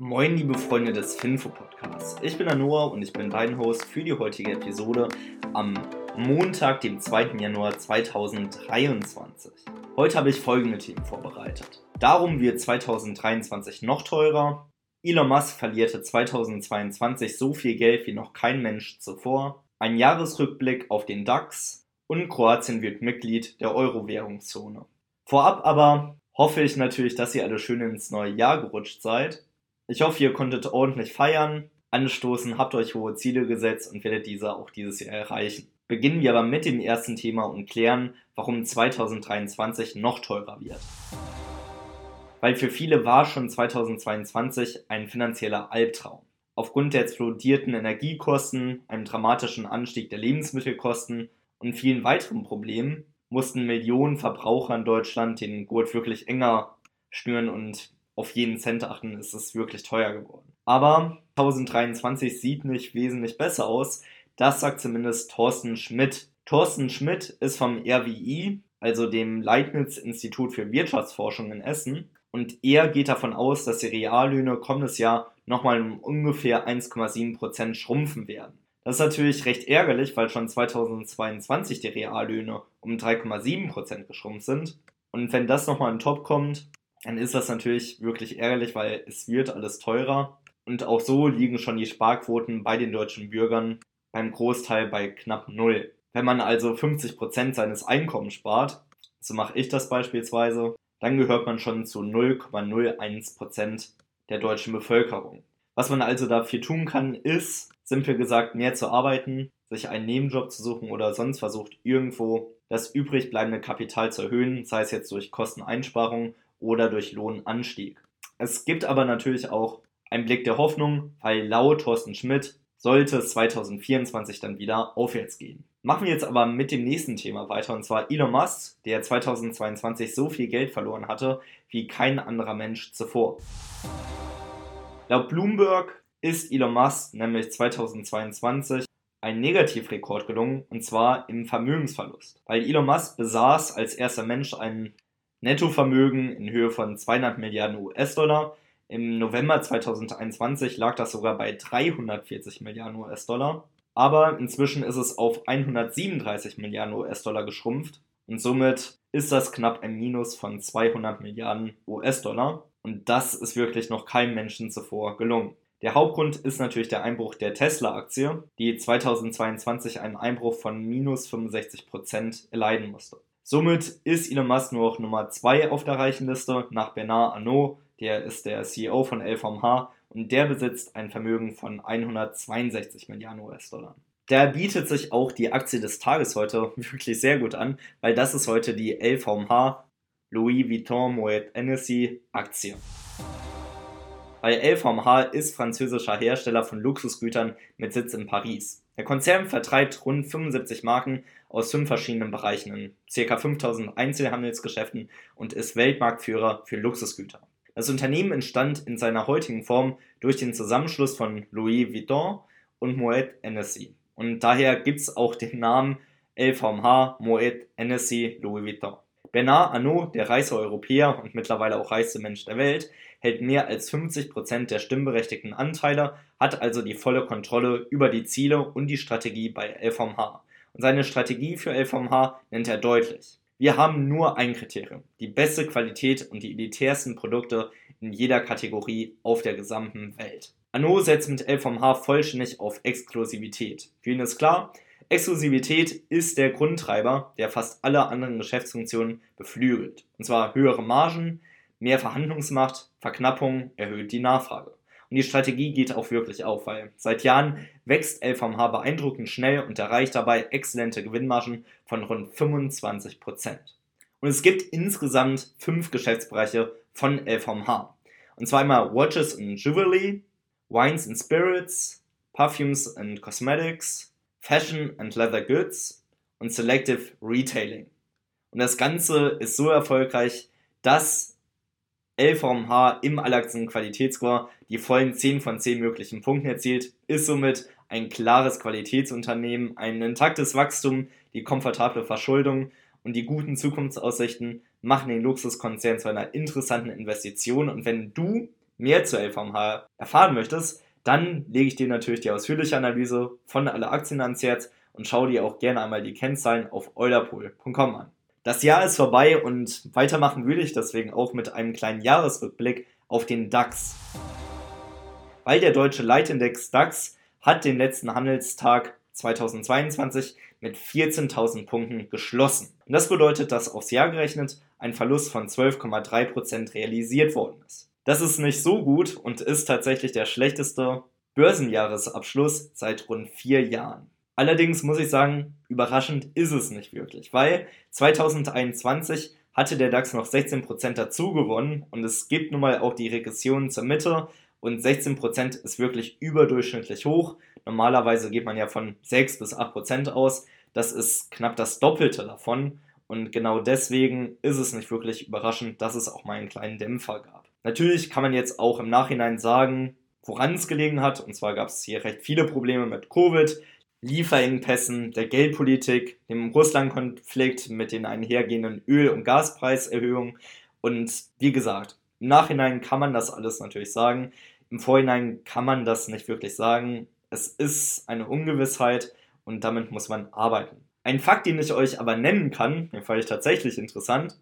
Moin, liebe Freunde des Finfo Podcasts. Ich bin der Noah und ich bin dein Host für die heutige Episode am Montag, dem 2. Januar 2023. Heute habe ich folgende Themen vorbereitet. Darum wird 2023 noch teurer. Elon Musk verlierte 2022 so viel Geld wie noch kein Mensch zuvor. Ein Jahresrückblick auf den DAX und Kroatien wird Mitglied der Euro-Währungszone. Vorab aber hoffe ich natürlich, dass ihr alle schön ins neue Jahr gerutscht seid ich hoffe, ihr konntet ordentlich feiern, anstoßen, habt euch hohe Ziele gesetzt und werdet diese auch dieses Jahr erreichen. Beginnen wir aber mit dem ersten Thema und klären, warum 2023 noch teurer wird. Weil für viele war schon 2022 ein finanzieller Albtraum. Aufgrund der explodierten Energiekosten, einem dramatischen Anstieg der Lebensmittelkosten und vielen weiteren Problemen mussten Millionen Verbraucher in Deutschland den Gurt wirklich enger schnüren und auf jeden Cent achten, ist es wirklich teuer geworden. Aber 2023 sieht nicht wesentlich besser aus. Das sagt zumindest Thorsten Schmidt. Thorsten Schmidt ist vom RWI, also dem Leibniz-Institut für Wirtschaftsforschung in Essen. Und er geht davon aus, dass die Reallöhne kommendes Jahr nochmal um ungefähr 1,7% schrumpfen werden. Das ist natürlich recht ärgerlich, weil schon 2022 die Reallöhne um 3,7% geschrumpft sind. Und wenn das nochmal in Top kommt, dann ist das natürlich wirklich ärgerlich, weil es wird alles teurer. Und auch so liegen schon die Sparquoten bei den deutschen Bürgern beim Großteil bei knapp null. Wenn man also 50% seines Einkommens spart, so mache ich das beispielsweise, dann gehört man schon zu 0,01% der deutschen Bevölkerung. Was man also dafür tun kann, ist, simpel gesagt, mehr zu arbeiten, sich einen Nebenjob zu suchen oder sonst versucht, irgendwo das übrig bleibende Kapital zu erhöhen, sei es jetzt durch Kosteneinsparung oder durch Lohnanstieg. Es gibt aber natürlich auch einen Blick der Hoffnung, weil laut Thorsten Schmidt sollte es 2024 dann wieder aufwärts gehen. Machen wir jetzt aber mit dem nächsten Thema weiter und zwar Elon Musk, der 2022 so viel Geld verloren hatte wie kein anderer Mensch zuvor. Laut Bloomberg ist Elon Musk nämlich 2022 ein Negativrekord gelungen und zwar im Vermögensverlust. Weil Elon Musk besaß als erster Mensch einen Nettovermögen in Höhe von 200 Milliarden US-Dollar. Im November 2021 lag das sogar bei 340 Milliarden US-Dollar. Aber inzwischen ist es auf 137 Milliarden US-Dollar geschrumpft und somit ist das knapp ein Minus von 200 Milliarden US-Dollar. Und das ist wirklich noch keinem Menschen zuvor gelungen. Der Hauptgrund ist natürlich der Einbruch der Tesla-Aktie, die 2022 einen Einbruch von minus 65% erleiden musste. Somit ist Elon Musk nur noch Nummer 2 auf der reichen Liste nach Bernard Arnault, der ist der CEO von LVMH und der besitzt ein Vermögen von 162 Milliarden US-Dollar. Da bietet sich auch die Aktie des Tages heute wirklich sehr gut an, weil das ist heute die LVMH Louis Vuitton Moet Hennessy Aktie. Weil LVMH ist französischer Hersteller von Luxusgütern mit Sitz in Paris. Der Konzern vertreibt rund 75 Marken aus fünf verschiedenen Bereichen in ca. 5000 Einzelhandelsgeschäften und ist Weltmarktführer für Luxusgüter. Das Unternehmen entstand in seiner heutigen Form durch den Zusammenschluss von Louis Vuitton und Moet Hennessy. Und daher gibt es auch den Namen LVMH Moet Hennessy Louis Vuitton. Bernard Arnault, der reichste Europäer und mittlerweile auch reichste Mensch der Welt, hält mehr als 50% der stimmberechtigten Anteile, hat also die volle Kontrolle über die Ziele und die Strategie bei LVMH. Und seine Strategie für LVMH nennt er deutlich. Wir haben nur ein Kriterium, die beste Qualität und die elitärsten Produkte in jeder Kategorie auf der gesamten Welt. Arnault setzt mit LVMH vollständig auf Exklusivität. Für ihn ist klar, Exklusivität ist der Grundtreiber, der fast alle anderen Geschäftsfunktionen beflügelt. Und zwar höhere Margen, Mehr Verhandlungsmacht, Verknappung erhöht die Nachfrage. Und die Strategie geht auch wirklich auf, weil seit Jahren wächst LVMH beeindruckend schnell und erreicht dabei exzellente Gewinnmargen von rund 25%. Und es gibt insgesamt fünf Geschäftsbereiche von LVMH. Und zwar einmal Watches and Jewelry, Wines and Spirits, Perfumes and Cosmetics, Fashion and Leather Goods und Selective Retailing. Und das Ganze ist so erfolgreich, dass LVMH im Allaxen Qualitätsscore die vollen 10 von 10 möglichen Punkten erzielt, ist somit ein klares Qualitätsunternehmen, ein intaktes Wachstum, die komfortable Verschuldung und die guten Zukunftsaussichten machen den Luxuskonzern zu einer interessanten Investition. Und wenn du mehr zur LVMH erfahren möchtest, dann lege ich dir natürlich die ausführliche Analyse von alle Aktien ans Herz und schau dir auch gerne einmal die Kennzahlen auf eulerpool.com an. Das Jahr ist vorbei und weitermachen würde ich deswegen auch mit einem kleinen Jahresrückblick auf den DAX. Weil der deutsche Leitindex DAX hat den letzten Handelstag 2022 mit 14.000 Punkten geschlossen. Und das bedeutet, dass aufs Jahr gerechnet ein Verlust von 12,3% realisiert worden ist. Das ist nicht so gut und ist tatsächlich der schlechteste Börsenjahresabschluss seit rund vier Jahren. Allerdings muss ich sagen, überraschend ist es nicht wirklich, weil 2021 hatte der DAX noch 16% dazu gewonnen und es gibt nun mal auch die Regression zur Mitte und 16% ist wirklich überdurchschnittlich hoch. Normalerweise geht man ja von 6 bis 8% aus. Das ist knapp das Doppelte davon. Und genau deswegen ist es nicht wirklich überraschend, dass es auch mal einen kleinen Dämpfer gab. Natürlich kann man jetzt auch im Nachhinein sagen, woran es gelegen hat. Und zwar gab es hier recht viele Probleme mit Covid, Lieferengpässen, der Geldpolitik, dem Russland-Konflikt mit den einhergehenden Öl- und Gaspreiserhöhungen. Und wie gesagt, im Nachhinein kann man das alles natürlich sagen. Im Vorhinein kann man das nicht wirklich sagen. Es ist eine Ungewissheit und damit muss man arbeiten. Ein Fakt, den ich euch aber nennen kann, den fand ich tatsächlich interessant,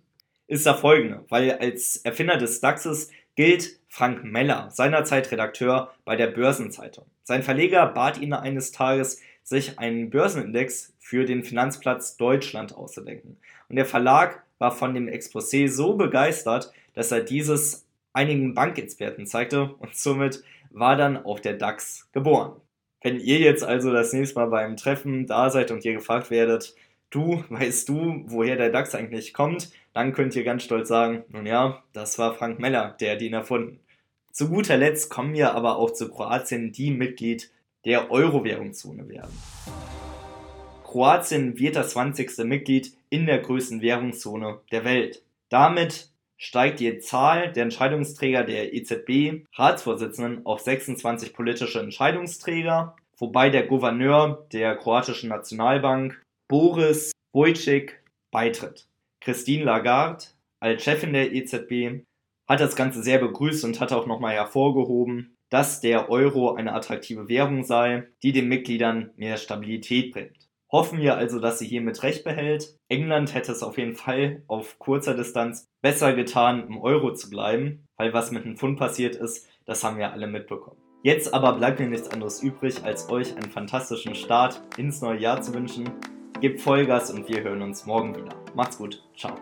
ist der folgende, weil als Erfinder des DAXes gilt Frank Meller, seinerzeit Redakteur bei der Börsenzeitung. Sein Verleger bat ihn eines Tages, sich einen Börsenindex für den Finanzplatz Deutschland auszudenken. Und der Verlag war von dem Exposé so begeistert, dass er dieses einigen Bankexperten zeigte und somit war dann auch der DAX geboren. Wenn ihr jetzt also das nächste Mal beim Treffen da seid und ihr gefragt werdet, du, weißt du, woher der DAX eigentlich kommt, dann könnt ihr ganz stolz sagen, nun ja, das war Frank Meller, der hat ihn erfunden. Zu guter Letzt kommen wir aber auch zu Kroatien, die Mitglied der Euro-Währungszone werden. Kroatien wird das 20. Mitglied in der größten Währungszone der Welt. Damit steigt die Zahl der Entscheidungsträger der EZB, Ratsvorsitzenden, auf 26 politische Entscheidungsträger, wobei der Gouverneur der kroatischen Nationalbank, Boris Vojcik, beitritt. Christine Lagarde als Chefin der EZB hat das Ganze sehr begrüßt und hat auch nochmal hervorgehoben, dass der Euro eine attraktive Währung sei, die den Mitgliedern mehr Stabilität bringt. Hoffen wir also, dass sie hiermit recht behält. England hätte es auf jeden Fall auf kurzer Distanz besser getan, im Euro zu bleiben, weil was mit dem Pfund passiert ist, das haben wir alle mitbekommen. Jetzt aber bleibt mir nichts anderes übrig, als euch einen fantastischen Start ins neue Jahr zu wünschen. Gebt Vollgas und wir hören uns morgen wieder. Macht's gut. Ciao.